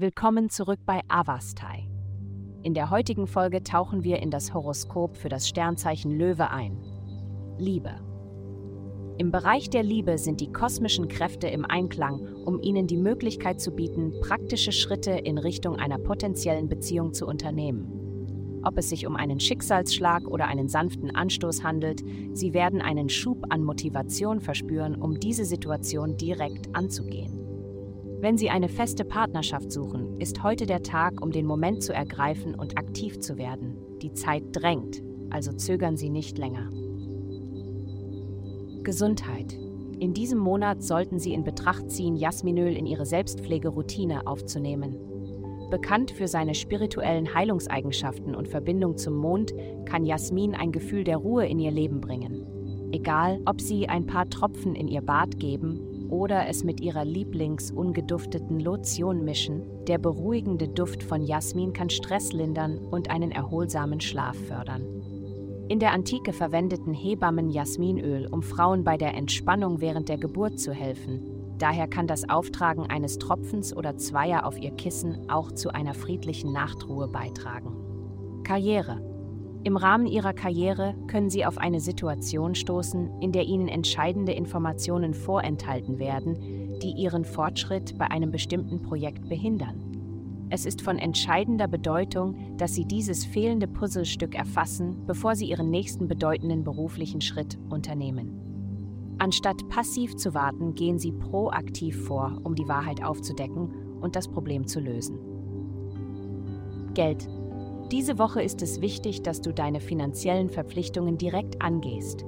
Willkommen zurück bei Avastai. In der heutigen Folge tauchen wir in das Horoskop für das Sternzeichen Löwe ein. Liebe. Im Bereich der Liebe sind die kosmischen Kräfte im Einklang, um Ihnen die Möglichkeit zu bieten, praktische Schritte in Richtung einer potenziellen Beziehung zu unternehmen. Ob es sich um einen Schicksalsschlag oder einen sanften Anstoß handelt, Sie werden einen Schub an Motivation verspüren, um diese Situation direkt anzugehen. Wenn Sie eine feste Partnerschaft suchen, ist heute der Tag, um den Moment zu ergreifen und aktiv zu werden. Die Zeit drängt, also zögern Sie nicht länger. Gesundheit. In diesem Monat sollten Sie in Betracht ziehen, Jasminöl in Ihre Selbstpflegeroutine aufzunehmen. Bekannt für seine spirituellen Heilungseigenschaften und Verbindung zum Mond, kann Jasmin ein Gefühl der Ruhe in Ihr Leben bringen. Egal, ob Sie ein paar Tropfen in Ihr Bad geben oder es mit ihrer Lieblingsungedufteten Lotion mischen, der beruhigende Duft von Jasmin kann Stress lindern und einen erholsamen Schlaf fördern. In der Antike verwendeten Hebammen Jasminöl, um Frauen bei der Entspannung während der Geburt zu helfen. Daher kann das Auftragen eines Tropfens oder zweier auf ihr Kissen auch zu einer friedlichen Nachtruhe beitragen. Karriere im Rahmen ihrer Karriere können sie auf eine Situation stoßen, in der ihnen entscheidende Informationen vorenthalten werden, die ihren Fortschritt bei einem bestimmten Projekt behindern. Es ist von entscheidender Bedeutung, dass Sie dieses fehlende Puzzlestück erfassen, bevor Sie Ihren nächsten bedeutenden beruflichen Schritt unternehmen. Anstatt passiv zu warten, gehen Sie proaktiv vor, um die Wahrheit aufzudecken und das Problem zu lösen. Geld diese Woche ist es wichtig, dass du deine finanziellen Verpflichtungen direkt angehst.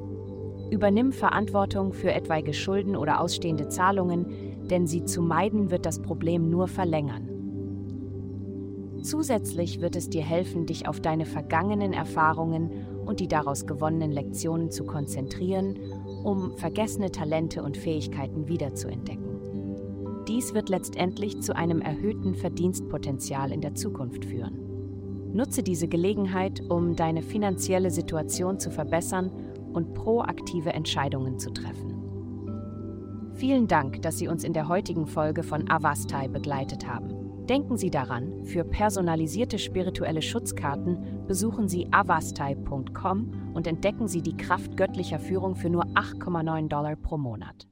Übernimm Verantwortung für etwaige Schulden oder ausstehende Zahlungen, denn sie zu meiden wird das Problem nur verlängern. Zusätzlich wird es dir helfen, dich auf deine vergangenen Erfahrungen und die daraus gewonnenen Lektionen zu konzentrieren, um vergessene Talente und Fähigkeiten wiederzuentdecken. Dies wird letztendlich zu einem erhöhten Verdienstpotenzial in der Zukunft führen. Nutze diese Gelegenheit, um deine finanzielle Situation zu verbessern und proaktive Entscheidungen zu treffen. Vielen Dank, dass Sie uns in der heutigen Folge von Avastai begleitet haben. Denken Sie daran, für personalisierte spirituelle Schutzkarten besuchen Sie avastai.com und entdecken Sie die Kraft göttlicher Führung für nur 8,9 Dollar pro Monat.